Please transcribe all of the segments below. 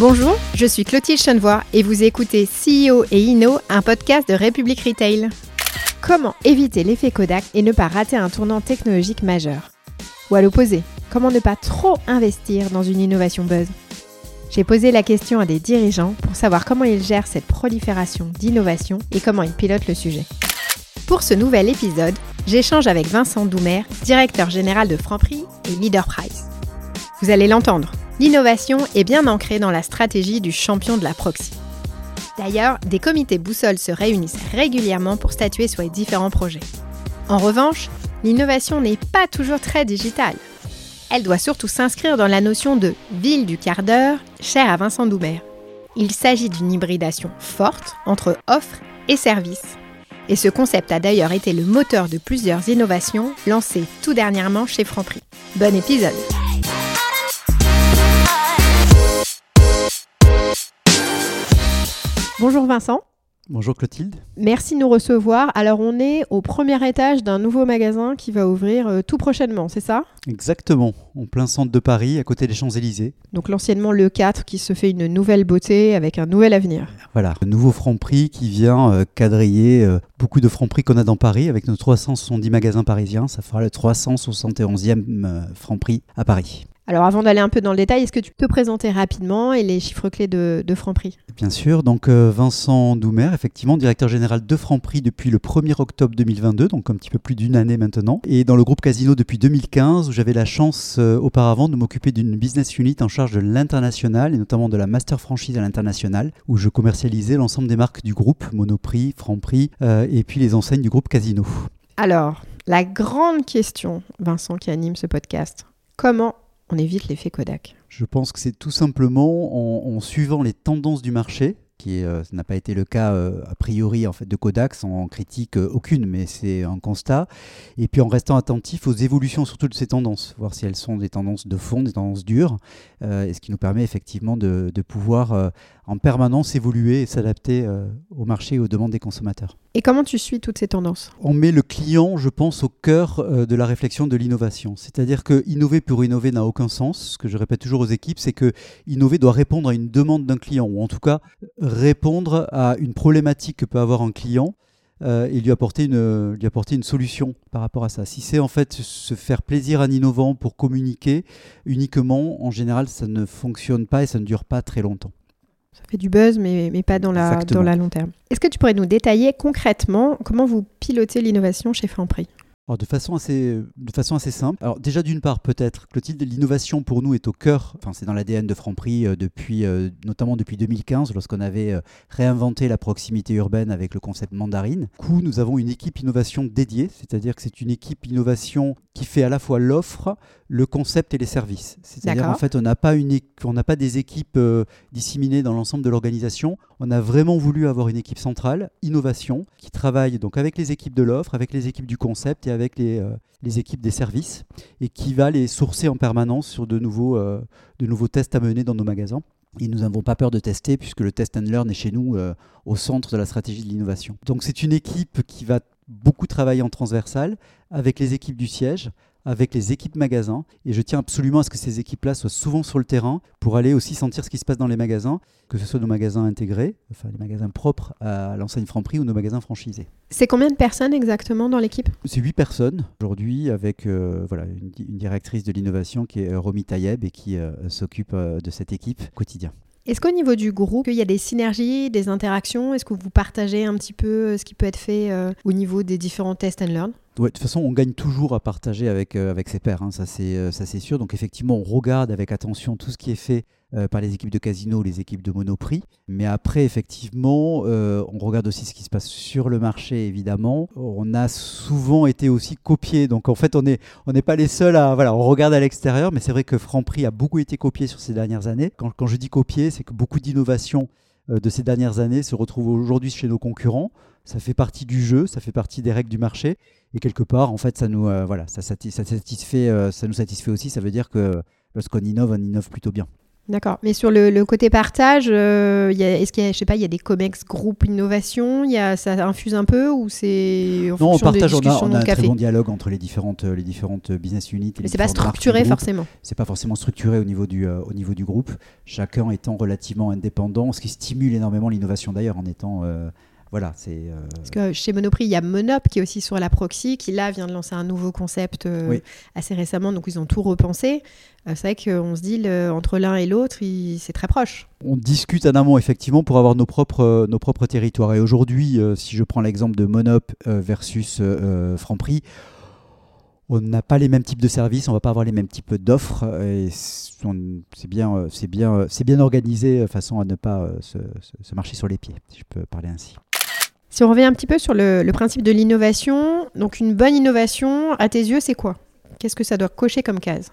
Bonjour, je suis Clotilde Chenevoix et vous écoutez CEO et Inno, un podcast de République Retail. Comment éviter l'effet Kodak et ne pas rater un tournant technologique majeur? Ou à l'opposé, comment ne pas trop investir dans une innovation buzz? J'ai posé la question à des dirigeants pour savoir comment ils gèrent cette prolifération d'innovation et comment ils pilotent le sujet. Pour ce nouvel épisode, j'échange avec Vincent Doumer, directeur général de Franprix et Leader Price. Vous allez l'entendre, l'innovation est bien ancrée dans la stratégie du champion de la proxy. D'ailleurs, des comités boussoles se réunissent régulièrement pour statuer sur les différents projets. En revanche, l'innovation n'est pas toujours très digitale. Elle doit surtout s'inscrire dans la notion de ville du quart d'heure, chère à Vincent Doumer. Il s'agit d'une hybridation forte entre offre et service. Et ce concept a d'ailleurs été le moteur de plusieurs innovations lancées tout dernièrement chez Franprix. Bon épisode! Bonjour Vincent. Bonjour Clotilde. Merci de nous recevoir. Alors on est au premier étage d'un nouveau magasin qui va ouvrir euh, tout prochainement, c'est ça? Exactement, en plein centre de Paris, à côté des Champs-Élysées. Donc l'anciennement Le 4 qui se fait une nouvelle beauté avec un nouvel avenir. Voilà, un nouveau Franprix qui vient euh, quadriller euh, beaucoup de Franprix qu'on a dans Paris avec nos 370 magasins parisiens. Ça fera le 371e Franprix à Paris. Alors avant d'aller un peu dans le détail, est-ce que tu peux te présenter rapidement et les chiffres clés de, de Franprix? Bien sûr, donc euh, Vincent Doumer, effectivement, directeur général de Franprix depuis le 1er octobre 2022, donc un petit peu plus d'une année maintenant, et dans le groupe Casino depuis 2015, où j'avais la chance euh, auparavant de m'occuper d'une business unit en charge de l'international, et notamment de la master franchise à l'international, où je commercialisais l'ensemble des marques du groupe, Monoprix, Franprix, euh, et puis les enseignes du groupe Casino. Alors, la grande question, Vincent, qui anime ce podcast, comment on évite l'effet Kodak. Je pense que c'est tout simplement en, suivant les tendances du marché, qui euh, n'a pas été le cas euh, a priori en fait de Kodak sans critique euh, aucune, mais c'est un constat. Et puis en restant attentif aux évolutions surtout de ces tendances, voir si elles sont des tendances de fond, des tendances dures, et ce qui nous permet effectivement de, de pouvoir en permanence évoluer et s'adapter au marché et aux demandes des consommateurs. Et comment tu suis toutes ces tendances? On met le client, je pense, au cœur de la réflexion de l'innovation. C'est-à-dire que innover pour innover n'a aucun sens. Ce que je répète toujours aux équipes, c'est que innover doit répondre à une demande d'un client, ou en tout cas répondre à une problématique que peut avoir un client euh, et lui apporter, une, lui apporter une solution par rapport à ça. Si c'est en fait se faire plaisir en innovant pour communiquer uniquement, en général, ça ne fonctionne pas et ça ne dure pas très longtemps. Ça fait du buzz, mais, mais pas dans la, dans la long terme. Est-ce que tu pourrais nous détailler concrètement comment vous pilotez l'innovation chez Franprix? De façon assez, de façon assez simple. Alors déjà d'une part peut-être, Clotilde, l'innovation pour nous est au cœur, enfin c'est dans l'ADN de Franprix euh, depuis, euh, notamment depuis 2015 lorsqu'on avait euh, réinventé la proximité urbaine avec le concept mandarine. Du coup, nous avons une équipe innovation dédiée, c'est-à-dire que c'est une équipe innovation qui fait à la fois l'offre, le concept et les services. C'est-à-dire en fait on n'a pas, une, on n'a pas des équipes disséminées dans l'ensemble de l'organisation. On a vraiment voulu avoir une équipe centrale, innovation, qui travaille donc avec les équipes de l'offre, avec les équipes du concept et avec avec euh, les, équipes des services et qui va les sourcer en permanence sur de nouveaux, euh, de nouveaux tests à mener dans nos magasins. Et nous n'avons pas peur de tester puisque le test and learn est chez nous euh, au centre de la stratégie de l'innovation. Donc c'est une équipe qui va beaucoup travailler en transversal avec les équipes du siège, avec les équipes magasins. Et je tiens absolument à ce que ces équipes-là soient souvent sur le terrain pour aller aussi sentir ce qui se passe dans les magasins, que ce soit nos magasins intégrés, enfin les magasins propres à l'enseigne Franprix ou nos magasins franchisés. C'est combien de personnes exactement dans l'équipe? C'est 8 personnes aujourd'hui avec euh, voilà, une, directrice de l'innovation qui est Romy Tayeb et qui euh, s'occupe euh, de cette équipe quotidien. Est-ce qu'au niveau du groupe, il y a des synergies, des interactions? Est-ce que vous partagez un petit peu ce qui peut être fait au niveau des différents tests and learn? De toute façon, on gagne toujours à partager avec, euh, avec ses pairs, hein, euh, ça c'est sûr. Donc effectivement, on regarde avec attention tout ce qui est fait euh, par les équipes de casino, les équipes de Monoprix. Mais après, effectivement, on regarde aussi ce qui se passe sur le marché, évidemment. On a souvent été aussi copié. Donc en fait, on n'est on pas les seuls à... Voilà, on regarde à l'extérieur, mais c'est vrai que Franprix a beaucoup été copié sur ces dernières années. Quand, quand je dis copié, c'est que beaucoup d'innovations de ces dernières années se retrouvent aujourd'hui chez nos concurrents. Ça fait partie du jeu, ça fait partie des règles du marché. Et quelque part, en fait, ça nous, voilà, ça, satisfait, ça nous satisfait aussi. Ça veut dire que lorsqu'on innove, on innove plutôt bien. D'accord. Mais sur le, le côté partage, euh, est-ce qu'il y a, je sais pas, il y a des comex groupe innovation, il y a, ça infuse un peu ou c'est Non, on partage, on a, on a un très bon dialogue entre les différentes, les différentes business units. et Mais c'est pas structuré forcément. c'est pas forcément structuré au niveau du, euh, au niveau du groupe, chacun étant relativement indépendant, ce qui stimule énormément l'innovation d'ailleurs en étant... euh, voilà, c'est... euh, Parce que chez Monoprix, il y a Monop qui est aussi sur la proxy, qui là vient de lancer un nouveau concept euh, Oui. assez récemment, donc ils ont tout repensé. Euh, c'est vrai qu'on se dit, le- entre l'un et l'autre, c'est très proche. on discute en amont effectivement pour avoir nos propres, nos propres territoires. Et aujourd'hui, euh, si je prends l'exemple de Monop euh, versus Franprix, on n'a pas les mêmes types de services, on va pas avoir les mêmes types d'offres. Et c'est bien, c'est bien, c'est bien organisé, façon à ne pas se, se- se marcher sur les pieds, si je peux parler ainsi. Si on revient un petit peu sur le, principe de l'innovation, donc une bonne innovation, à tes yeux, c'est quoi? Qu'est-ce que ça doit cocher comme case?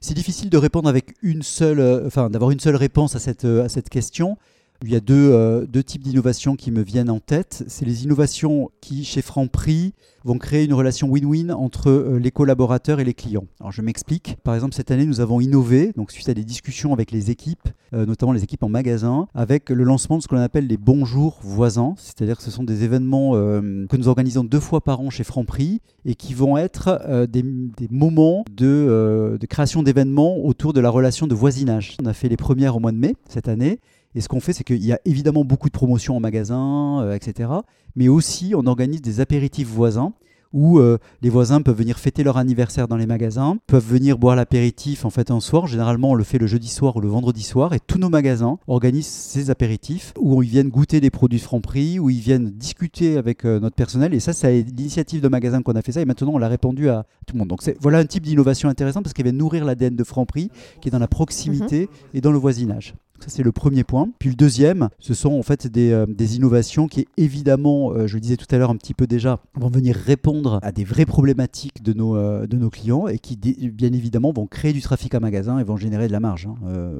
C'est difficile de répondre avec une seule, euh, enfin d'avoir une seule réponse à cette, euh, à cette question. Il y a deux, euh, deux types d'innovations qui me viennent en tête. C'est les innovations qui, chez Franprix, vont créer une relation win-win entre euh, les collaborateurs et les clients. Alors je m'explique. Par exemple, cette année, nous avons innové, donc suite à des discussions avec les équipes, euh, notamment les équipes en magasin, avec le lancement de ce qu'on appelle les bonjours voisins. C'est-à-dire que ce sont des événements que nous organisons deux fois par an chez Franprix et qui vont être des, des moments de, de création d'événements autour de la relation de voisinage. On a fait les premières au mois de mai cette année. Et ce qu'on fait, c'est qu'il y a évidemment beaucoup de promotions en magasin, euh, etc. Mais aussi, on organise des apéritifs voisins où euh, les voisins peuvent venir fêter leur anniversaire dans les magasins, peuvent venir boire l'apéritif en fait un soir. Généralement, on le fait le jeudi soir ou le vendredi soir, et tous nos magasins organisent ces apéritifs où ils viennent goûter des produits de Franprix, où ils viennent discuter avec euh, notre personnel. Et ça, c'est l'initiative de magasin qu'on a fait ça, et maintenant on l'a répandu à tout le monde. Donc voilà un type d'innovation intéressant parce qu'elle vient nourrir l'ADN de Franprix, qui est dans la proximité et dans le voisinage. Ça, c'est le premier point. Puis le deuxième, ce sont en fait des, euh, innovations qui, évidemment, euh, je le disais tout à l'heure un petit peu déjà, vont venir répondre à des vraies problématiques de nos, euh, clients et qui, bien évidemment, vont créer du trafic à magasin et vont générer de la marge. hein.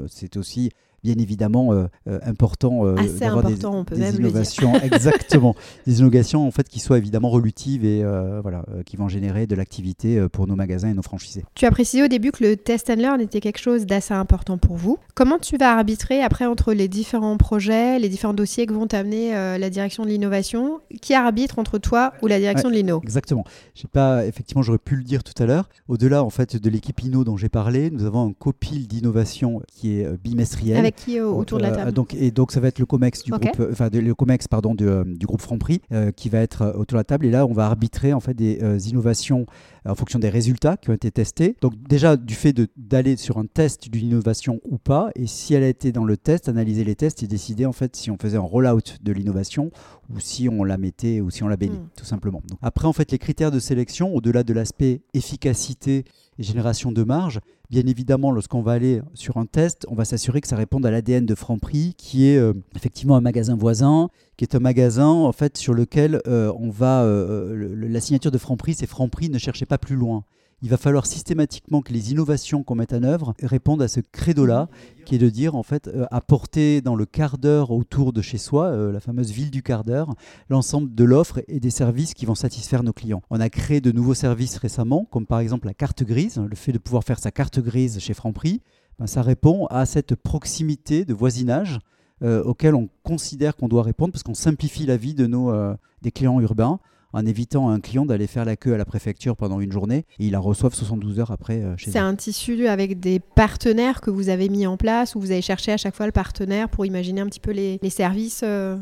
C'est aussi bien évidemment euh, euh, important euh, Assez d'avoir des, on peut des même le dire. innovations exactement des innovations en fait qui soient évidemment relutives et euh, voilà qui vont générer de l'activité pour nos magasins et nos franchisés. Tu as précisé au début que le test and learn était quelque chose d'assez important pour vous. Comment tu vas arbitrer après entre les différents projets, les différents dossiers que vont t'amener la direction de l'innovation? Qui arbitre entre toi ou la direction de l'inno? Exactement. J'ai pas, effectivement, j'aurais pu le dire tout à l'heure. Au-delà, en fait, de l'équipe Inno dont j'ai parlé, nous avons un copil d'innovation qui est bimestriel. Avec qui autour de la Euh, table donc, et donc ça va être le COMEX du groupe, euh, enfin le COMEX pardon du, euh, du groupe Franprix qui va être autour de la table. Et là, on va arbitrer en fait des innovations en fonction des résultats qui ont été testés. Donc déjà du fait d'aller sur un test d'une innovation ou pas, et si elle a été dans le test, analyser les tests et décider en fait si on faisait un rollout de l'innovation ou si on la mettait ou si on la bénit, Mm. tout simplement. Donc, après en fait les critères de sélection, au-delà de l'aspect efficacité et génération de marge, Bien évidemment, lorsqu'on va aller sur un test, on va s'assurer que ça réponde à l'ADN de Franprix, qui est euh, effectivement un magasin voisin, qui est un magasin en fait sur lequel euh, on va euh, la signature de Franprix, c'est Franprix ne cherchez pas plus loin. Il va falloir systématiquement que les innovations qu'on mette en œuvre répondent à ce credo-là, qui est de dire en fait euh, apporter dans le quart d'heure autour de chez soi, euh, la fameuse ville du quart d'heure, l'ensemble de l'offre et des services qui vont satisfaire nos clients. On a créé de nouveaux services récemment, comme par exemple la carte grise, le fait de pouvoir faire sa carte grise chez Franprix, ben, ça répond à cette proximité de voisinage euh, auquel on considère qu'on doit répondre parce qu'on simplifie la vie de nos, euh, des clients urbains en évitant à un client d'aller faire la queue à la préfecture pendant une journée et ils la reçoivent 72 heures après euh, chez C'est eux. un tissu avec des partenaires que vous avez mis en place, où vous avez cherché à chaque fois le partenaire pour imaginer un petit peu les, les services. euh,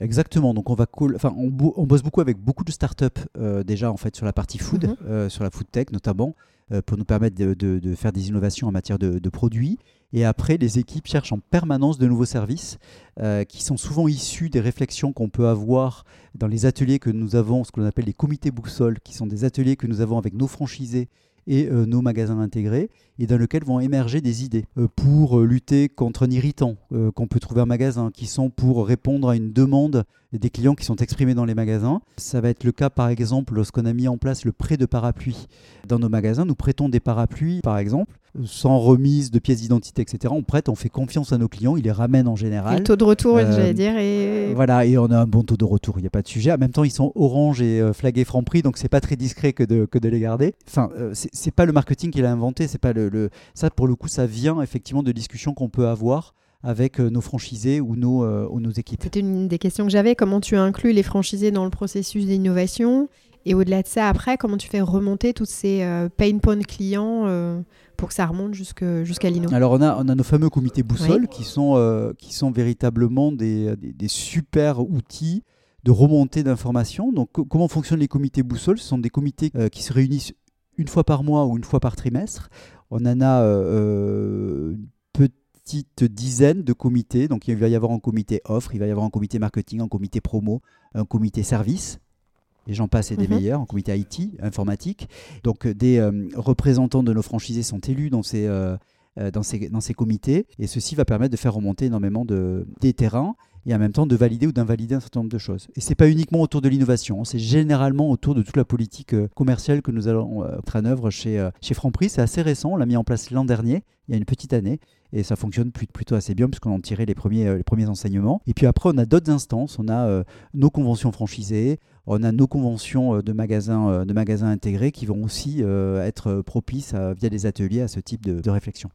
Exactement. Donc on va cool- enfin on, bo- on bosse beaucoup avec beaucoup de startups euh, déjà en fait sur la partie food, Mhm. euh, sur la food tech notamment, euh, pour nous permettre de, de- de faire des innovations en matière de, de produits. Et après, les équipes cherchent en permanence de nouveaux services euh, qui sont souvent issus des réflexions qu'on peut avoir dans les ateliers que nous avons, ce qu'on appelle les comités boussole, qui sont des ateliers que nous avons avec nos franchisés et euh, nos magasins intégrés, et dans lesquels vont émerger des idées euh, pour lutter contre un irritant qu'on peut trouver en magasin, qui sont pour répondre à une demande des clients qui sont exprimés dans les magasins. Ça va être le cas par exemple lorsqu'on a mis en place le prêt de parapluie dans nos magasins. Nous prêtons des parapluies par exemple sans remise de pièces d'identité, etc. On prête, on fait confiance à nos clients, ils les ramènent en général. Et le taux de retour, euh, j'allais dire. Et... Voilà, et on a un bon taux de retour, il n'y a pas de sujet. En même temps, ils sont orange et euh, flagués franc prix, donc c'est pas très discret que de, que de les garder. Enfin, euh, c'est pas le marketing qu'il a inventé, c'est pas le, le, ça pour le coup, ça vient effectivement de discussions qu'on peut avoir avec nos franchisés ou nos, ou nos équipes. C'était une des questions que j'avais. Comment tu inclus les franchisés dans le processus d'innovation Et au-delà de ça, après, comment tu fais remonter tous ces pain points clients pour que ça remonte jusqu'à l'INO? Alors on a, on a nos fameux comités boussole qui, sont, euh, qui sont véritablement des, des, super outils de remontée d'informations. Donc comment fonctionnent les comités boussole Ce sont des comités euh, qui se réunissent une fois par mois ou une fois par trimestre. On en a euh, une petite dizaine de comités. Donc il va y avoir un comité offre, il va y avoir un comité marketing, un comité promo, un comité service et j'en passe et des mhm. meilleurs, en comité IT, informatique. Donc euh, des euh, représentants de nos franchisés sont élus dans ces, euh, dans, ces, dans ces comités, et ceci va permettre de faire remonter énormément de, des terrains et en même temps de valider ou d'invalider un certain nombre de choses. Et ce n'est pas uniquement autour de l'innovation, hein, c'est généralement autour de toute la politique commerciale que nous allons mettre en œuvre chez, chez Franprix. C'est assez récent, on l'a mis en place l'an dernier, il y a une petite année, et ça fonctionne plutôt assez bien puisqu'on en tirait les premiers, les premiers enseignements. Et puis après, on a d'autres instances, on a nos conventions franchisées, on a nos conventions euh, de magasins, euh, intégrés qui vont aussi euh, être propices via des ateliers à ce type de, réflexion.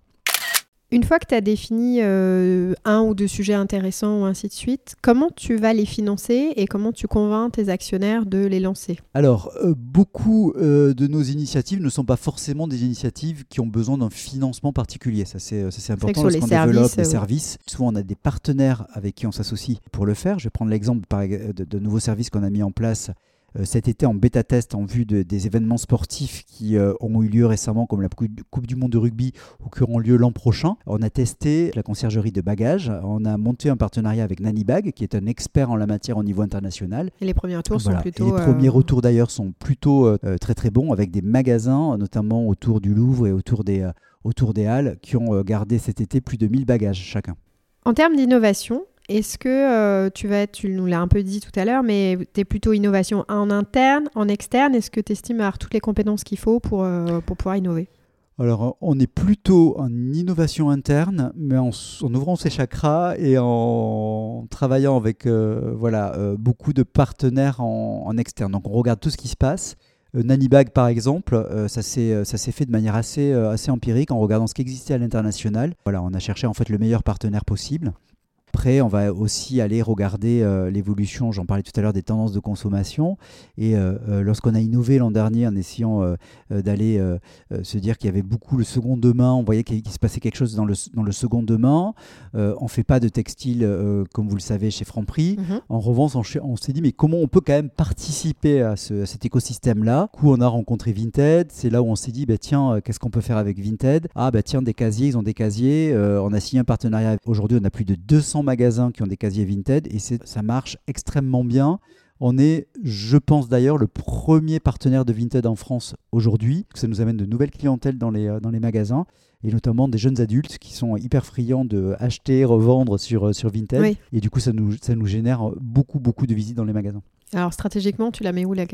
Une fois que tu as défini un ou deux sujets intéressants ou ainsi de suite, comment tu vas les financer et comment tu convaincs tes actionnaires de les lancer? Alors, beaucoup de nos initiatives ne sont pas forcément des initiatives qui ont besoin d'un financement particulier. Ça, c'est important lorsqu'on développe des services. Souvent, on a des partenaires avec qui on s'associe pour le faire. Je vais prendre l'exemple de, de nouveaux services qu'on a mis en place euh, cet été en bêta-test en vue des événements sportifs qui euh, ont eu lieu récemment, comme la Coupe du Monde de rugby, ou qui auront lieu l'an prochain. On a testé la conciergerie de bagages. On a monté un partenariat avec Nanibag, qui est un expert en la matière au niveau international. Et les premiers retours sont plutôt. les premiers euh, retours d'ailleurs sont plutôt très très bons, avec des magasins, notamment autour du Louvre et autour des, autour des Halles, qui ont gardé cet été plus de 1000 bagages chacun. En termes d'innovation, est-ce que euh, tu vas tu nous l'as un peu dit tout à l'heure, mais tu es plutôt innovation en interne, en externe? Est-ce que tu estimes avoir toutes les compétences qu'il faut pour, euh, pour pouvoir innover? Alors, on est plutôt en innovation interne, mais en, ouvrant ses chakras et en travaillant avec euh, voilà, beaucoup de partenaires en, externe. Donc, on regarde tout ce qui se passe. Nanibag, par exemple, ça s'est fait de manière assez, assez empirique en regardant ce qui existait à l'international. Voilà, on a cherché en fait le meilleur partenaire possible. Après, on va aussi aller regarder euh, l'évolution, j'en parlais tout à l'heure, des tendances de consommation. Et euh, euh, lorsqu'on a innové l'an dernier en essayant d'aller se dire qu'il y avait beaucoup le second demain, on voyait qu'il se passait quelque chose dans le, dans le second demain. on ne fait pas de textile, comme vous le savez, chez Franprix. Mhm. En revanche, on, s'est dit, mais comment on peut quand même participer à, cet écosystème-là? Du coup, on a rencontré Vinted. C'est là où on s'est dit, bah, tiens, qu'est-ce qu'on peut faire avec Vinted? Ah, bah tiens, des casiers, ils ont des casiers. on a signé un partenariat. Aujourd'hui, on a plus de 200 magasins qui ont des casiers Vinted et ça marche extrêmement bien. On est, je pense d'ailleurs, le premier partenaire de Vinted en France aujourd'hui. Ça nous amène de nouvelles clientèles dans les, euh, dans les magasins et notamment des jeunes adultes qui sont hyper friands de acheter, revendre sur, euh, sur Vinted. Et du coup, ça nous, ça nous génère beaucoup, beaucoup de visites dans les magasins. Alors stratégiquement, tu la mets où la,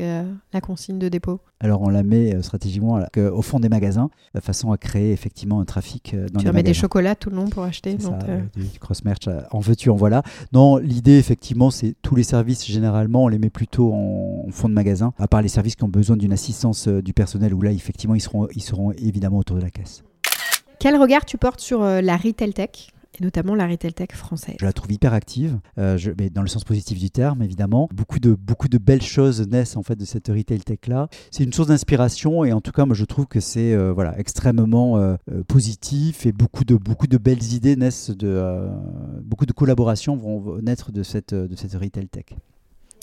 la consigne de dépôt? Alors on la met euh, stratégiquement au fond des magasins, de façon à créer effectivement un trafic euh, dans tu les magasins. Tu des chocolats tout le long pour acheter donc ça, du cross-merch, en veux-tu, en voilà. Non, l'idée effectivement, c'est tous les services, généralement, on les met plutôt en, fond de magasin, à part les services qui ont besoin d'une assistance du personnel, où là, effectivement, ils seront, ils seront évidemment autour de la caisse. Quel regard tu portes sur euh, la retail tech? Et notamment la retail tech française. Je la trouve hyper active, euh, mais dans le sens positif du terme évidemment. Beaucoup de, beaucoup de belles choses naissent en fait de cette retail tech là. C'est une source d'inspiration et en tout cas moi je trouve que c'est euh, voilà extrêmement positif et beaucoup de, beaucoup de belles idées naissent de beaucoup de collaborations vont naître de cette, de cette retail tech.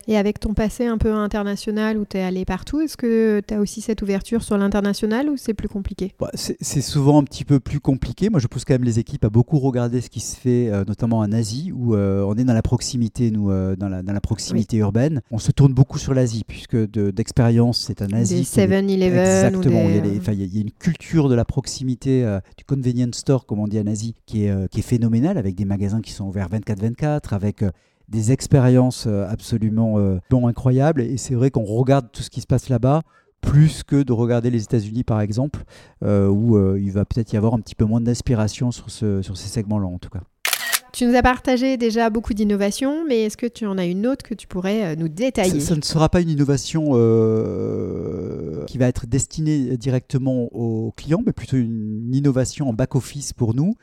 Et avec ton passé un peu international où tu es allé partout, est-ce que tu as aussi cette ouverture sur l'international ou c'est plus compliqué? Bah, C'est souvent un petit peu plus compliqué. Moi, je pousse quand même les équipes à beaucoup regarder ce qui se fait, euh, notamment en Asie, où euh, on est dans la proximité, nous, euh, dans, la, dans, la, proximité urbaine. On se tourne beaucoup sur l'Asie, puisque d'expérience, c'est en Asie. Des 7-Eleven. Exactement. Il, y a une culture de la proximité, du convenience store, comme on dit en Asie, qui est, qui est phénoménale, avec des magasins qui sont ouverts 24-24, avec des expériences absolument incroyables. Et c'est vrai qu'on regarde tout ce qui se passe là-bas plus que de regarder les États-Unis par exemple, où il va peut-être y avoir un petit peu moins d'inspiration sur, ce, sur ces segments-là en tout cas. Tu nous as partagé déjà beaucoup d'innovations, mais est-ce que tu en as une autre que tu pourrais euh, nous détailler? Ça, ne sera pas une innovation euh, qui va être destinée directement aux clients, mais plutôt une innovation en back-office pour nous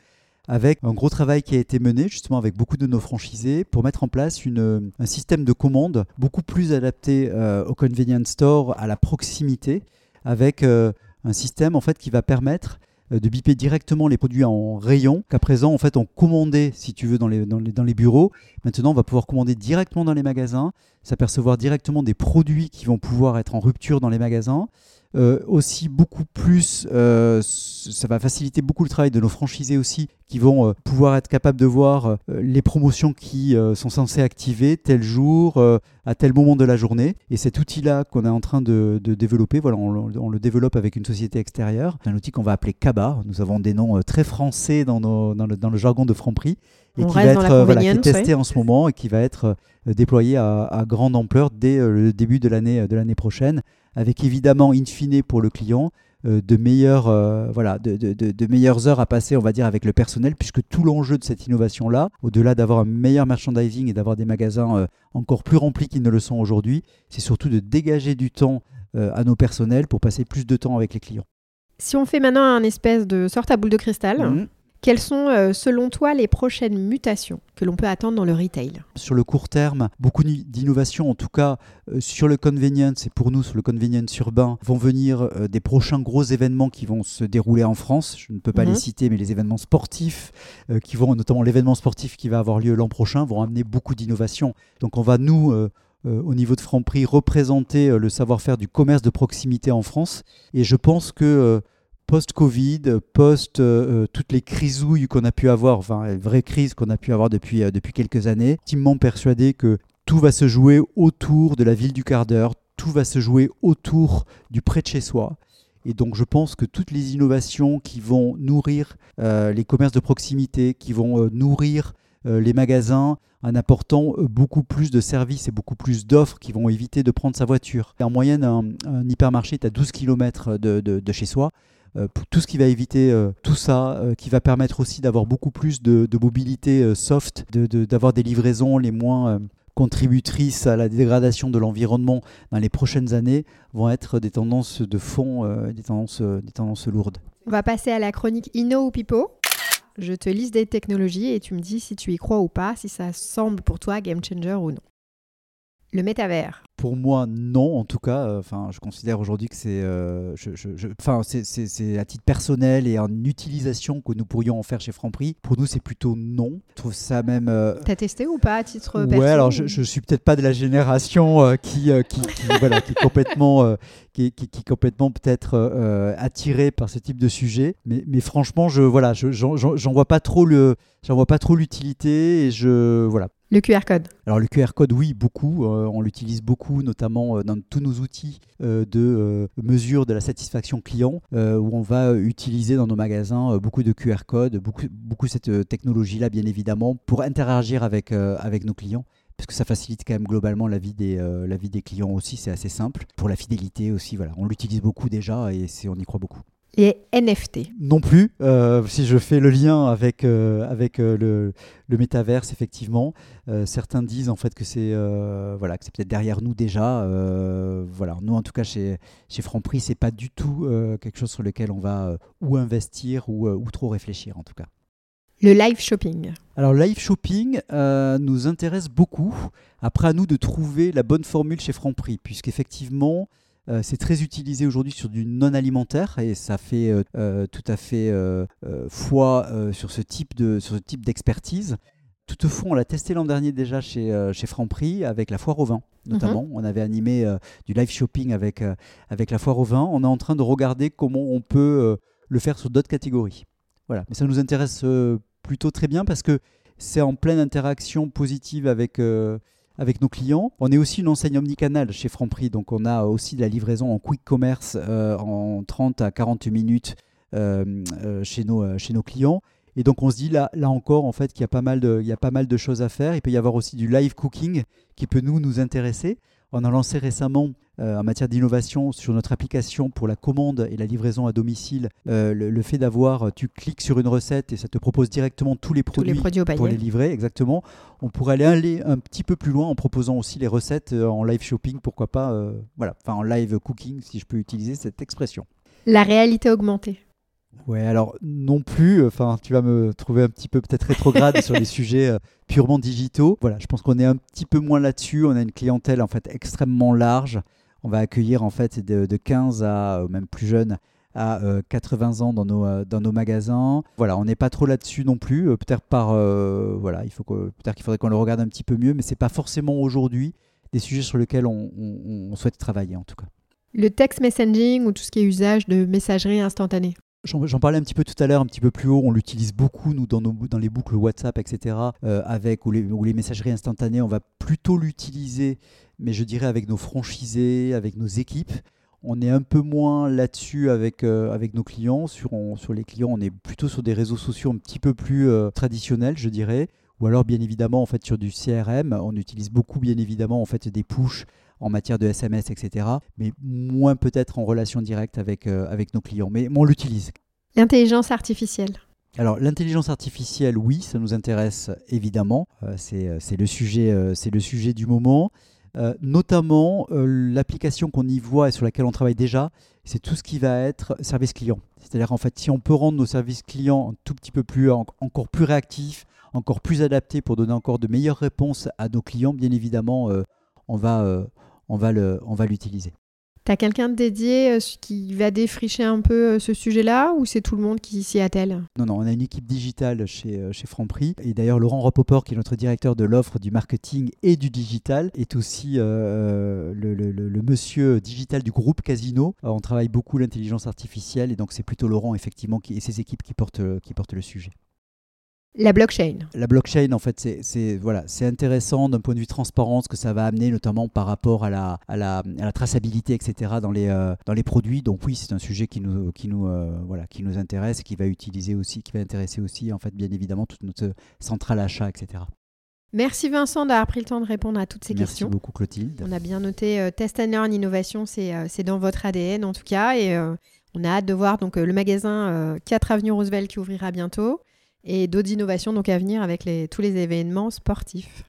avec un gros travail qui a été mené justement avec beaucoup de nos franchisés pour mettre en place un système de commande beaucoup plus adapté euh, au convenience store, à la proximité, avec un système en fait qui va permettre euh, de biper directement les produits en rayon. Qu'à présent en fait on commandait si tu veux dans les bureaux. Maintenant on va pouvoir commander directement dans les magasins s'apercevoir directement des produits qui vont pouvoir être en rupture dans les magasins euh, aussi beaucoup plus, euh, ça va faciliter beaucoup le travail de nos franchisés aussi, qui vont euh, pouvoir être capables de voir les promotions qui sont censées activer tel jour, à tel moment de la journée. Et cet outil-là qu'on est en train de, développer, voilà, on, le développe avec une société extérieure, un outil qu'on va appeler Kaba. Nous avons des noms très français dans, dans, le, jargon de Franprix et qui va être voilà, testé en ce moment et qui va être déployé à, à grande ampleur dès le début de l'année de l'année prochaine avec évidemment, in fine, pour le client, euh, de, meilleures, euh, voilà, de, de, de, meilleures heures à passer, on va dire, avec le personnel, puisque tout l'enjeu de cette innovation-là, au-delà d'avoir un meilleur merchandising et d'avoir des magasins euh, encore plus remplis qu'ils ne le sont aujourd'hui, c'est surtout de dégager du temps à nos personnels pour passer plus de temps avec les clients. Si on fait maintenant un espèce de sorte à boule de cristal, mmh. Quelles sont, euh, selon toi, les prochaines mutations que l'on peut attendre dans le retail? Sur le court terme, beaucoup d'innovations, en tout cas euh, sur le convenience et pour nous sur le convenience urbain, vont venir euh, des prochains gros événements qui vont se dérouler en France. Je ne peux pas les mhm. citer, mais les événements sportifs, qui vont, notamment l'événement sportif qui va avoir lieu l'an prochain, vont amener beaucoup d'innovations. Donc on va, nous, au niveau de Franprix, représenter le savoir-faire du commerce de proximité en France. Et je pense que post-Covid, post euh, euh, toutes les crisouilles qu'on a pu avoir, enfin les vraies crises qu'on a pu avoir depuis, euh, depuis quelques années, intimement persuadé que tout va se jouer autour de la ville du quart d'heure, tout va se jouer autour du près de chez soi. Et donc je pense que toutes les innovations qui vont nourrir les commerces de proximité, qui vont nourrir les magasins en apportant beaucoup plus de services et beaucoup plus d'offres qui vont éviter de prendre sa voiture. En moyenne, un, hypermarché est à 12 km de, de chez soi. Euh, tout ce qui va éviter euh, tout ça, euh, qui va permettre aussi d'avoir beaucoup plus de, mobilité soft, d'avoir des livraisons les moins contributrices à la dégradation de l'environnement dans les prochaines années vont être des tendances de fond, des, tendances, des tendances lourdes. On va passer à la chronique Inno ou. Je te liste des technologies et tu me dis si tu y crois ou pas, si ça semble pour toi game changer ou non. Le métavers. Pour moi, non. En tout cas, euh, enfin, je considère aujourd'hui que c'est, euh, c'est à titre personnel et en utilisation que nous pourrions en faire chez Franprix. Pour nous, c'est plutôt non. Je trouve ça même. Euh... T'as testé ou pas à titre Ouais, alors je, je suis peut-être pas de la génération euh, qui, qui, voilà, qui est complètement, qui, qui, qui, complètement peut-être attiré par ce type de sujet. Mais, mais franchement, je voilà, j'en vois pas trop le, j'en vois pas trop l'utilité et je voilà. Le QR code. Alors le QR code, oui, beaucoup. Euh, on l'utilise beaucoup, notamment euh, dans tous nos outils euh, de mesure de la satisfaction client, où on va utiliser dans nos magasins beaucoup de QR code, beaucoup, beaucoup cette technologie-là, bien évidemment, pour interagir avec, nos clients parce que ça facilite quand même globalement la vie des, la vie des clients aussi, c'est assez simple. Pour la fidélité aussi, voilà, on l'utilise beaucoup déjà et on y croit beaucoup les NFT Non plus. Euh, si je fais le lien avec, euh, avec euh, le, le métaverse, effectivement, certains disent en fait que c'est voilà, que c'est peut-être derrière nous déjà. voilà, nous en tout cas chez, chez Franprix, c'est pas du tout quelque chose sur lequel on va ou investir ou, ou, trop réfléchir en tout cas. Le live shopping. Alors, le live shopping nous intéresse beaucoup. Après, à nous de trouver la bonne formule chez Franprix, puisqu'effectivement, euh, c'est très utilisé aujourd'hui sur du non alimentaire et ça fait euh, euh, tout à fait foi sur ce type de sur ce type d'expertise. Toutefois, on l'a testé l'an dernier déjà chez, chez Franprix avec la foire au vin, notamment. Mhm. On avait animé du live shopping avec, avec la foire au vin. On est en train de regarder comment on peut le faire sur d'autres catégories. Voilà. Mais ça nous intéresse plutôt très bien parce que c'est en pleine interaction positive avec, avec nos clients. On est aussi une enseigne omnicanal chez Franprix, donc on a aussi de la livraison en quick commerce euh, en 30 à 40 minutes euh, euh, chez, nos, chez nos clients. Et donc on se dit là, là encore en fait qu'il y a pas mal de, il y a pas mal de choses à faire. Il peut y avoir aussi du live cooking qui peut nous nous intéresser. On a lancé récemment euh, en matière d'innovation sur notre application pour la commande et la livraison à domicile euh, le, fait d'avoir, tu cliques sur une recette et ça te propose directement tous les produits, pour les livrer, exactement. On pourrait aller, aller un petit peu plus loin en proposant aussi les recettes euh, en live shopping, pourquoi pas, voilà, enfin en live cooking si je peux utiliser cette expression. La réalité augmentée. Ouais, alors non plus. Enfin, tu vas me trouver un petit peu peut-être rétrograde sur les sujets euh, purement digitaux. Voilà, je pense qu'on est un petit peu moins là-dessus. On a une clientèle en fait extrêmement large. On va accueillir en fait de, 15 à euh, même plus jeune à 80 euh, ans dans nos, dans nos magasins. Voilà, on n'est pas trop là-dessus non plus. peut-être par voilà, il faut peut-être qu'il faudrait qu'on le regarde un petit peu mieux, mais c'est pas forcément aujourd'hui des sujets sur lesquels on souhaite travailler en tout cas. Le text messaging ou tout ce qui est usage de messagerie instantanée? J'en parlais un petit peu tout à l'heure, un petit peu plus haut. On l'utilise beaucoup, nous, dans, nos, dans les boucles WhatsApp, etc. Euh, avec, ou les, les, messageries instantanées, on va plutôt l'utiliser, mais je dirais avec nos franchisés, avec nos équipes. On est un peu moins là-dessus avec, euh, avec nos clients. Sur, sur les clients, on est plutôt sur des réseaux sociaux un petit peu plus euh, traditionnels, je dirais. Ou alors, bien évidemment, en fait, sur du CRM, on utilise beaucoup, bien évidemment, en fait, des push en matière de SMS, etc. Mais moins peut-être en relation directe avec, euh, avec nos clients. Mais on l'utilise. L'intelligence artificielle. Alors l'intelligence artificielle, oui, ça nous intéresse évidemment. Euh, euh, c'est le, sujet, c'est le sujet du moment. Notamment l'application qu'on y voit et sur laquelle on travaille déjà, c'est tout ce qui va être service client. C'est-à-dire en fait, si on peut rendre nos services clients un tout petit peu plus, encore plus réactifs, encore plus adaptés pour donner encore de meilleures réponses à nos clients, bien évidemment, va, on va l'utiliser. Tu as quelqu'un de dédié euh, qui va défricher un peu euh, ce sujet-là ou c'est tout le monde qui s'y attelle? Non, non, on a une équipe digitale chez, euh, chez Franprix. Et d'ailleurs, Laurent Rapoport, qui est notre directeur de l'offre, du marketing et du digital, est aussi le, monsieur digital du groupe Casino. on travaille beaucoup l'intelligence artificielle et donc c'est plutôt Laurent, effectivement, et ses équipes qui portent, qui portent le sujet. La blockchain. La blockchain, en fait, c'est voilà, intéressant d'un point de vue transparence que ça va amener, notamment par rapport à la, à la, à la traçabilité, etc., dans les, euh, dans les produits. Donc oui, c'est un sujet qui nous, qui, nous, euh, voilà, qui nous intéresse et qui va utiliser aussi, qui va intéresser aussi, en fait, bien évidemment, toute notre centrale achat, etc. Merci Vincent d'avoir pris le temps de répondre à toutes ces questions. Merci beaucoup Clotilde. On a bien noté euh, Test and Learn Innovation, c'est dans votre ADN en tout cas. Et on a hâte de voir donc, le magasin 4 Avenue Roosevelt qui ouvrira bientôt et d'autres innovations donc à venir avec tous les événements sportifs.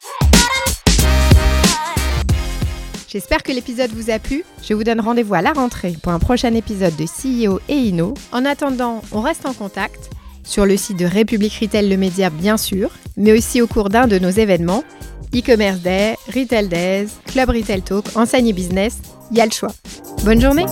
J'espère que l'épisode vous a plu. Je vous donne rendez-vous à la rentrée pour un prochain épisode de CEO et Inno. En attendant, on reste en contact sur le site de République Retail Le Média bien sûr, mais aussi au cours d'un de nos événements, e-commerce day, retail days, club retail talk, enseigne business, il y a le choix. Bonne journée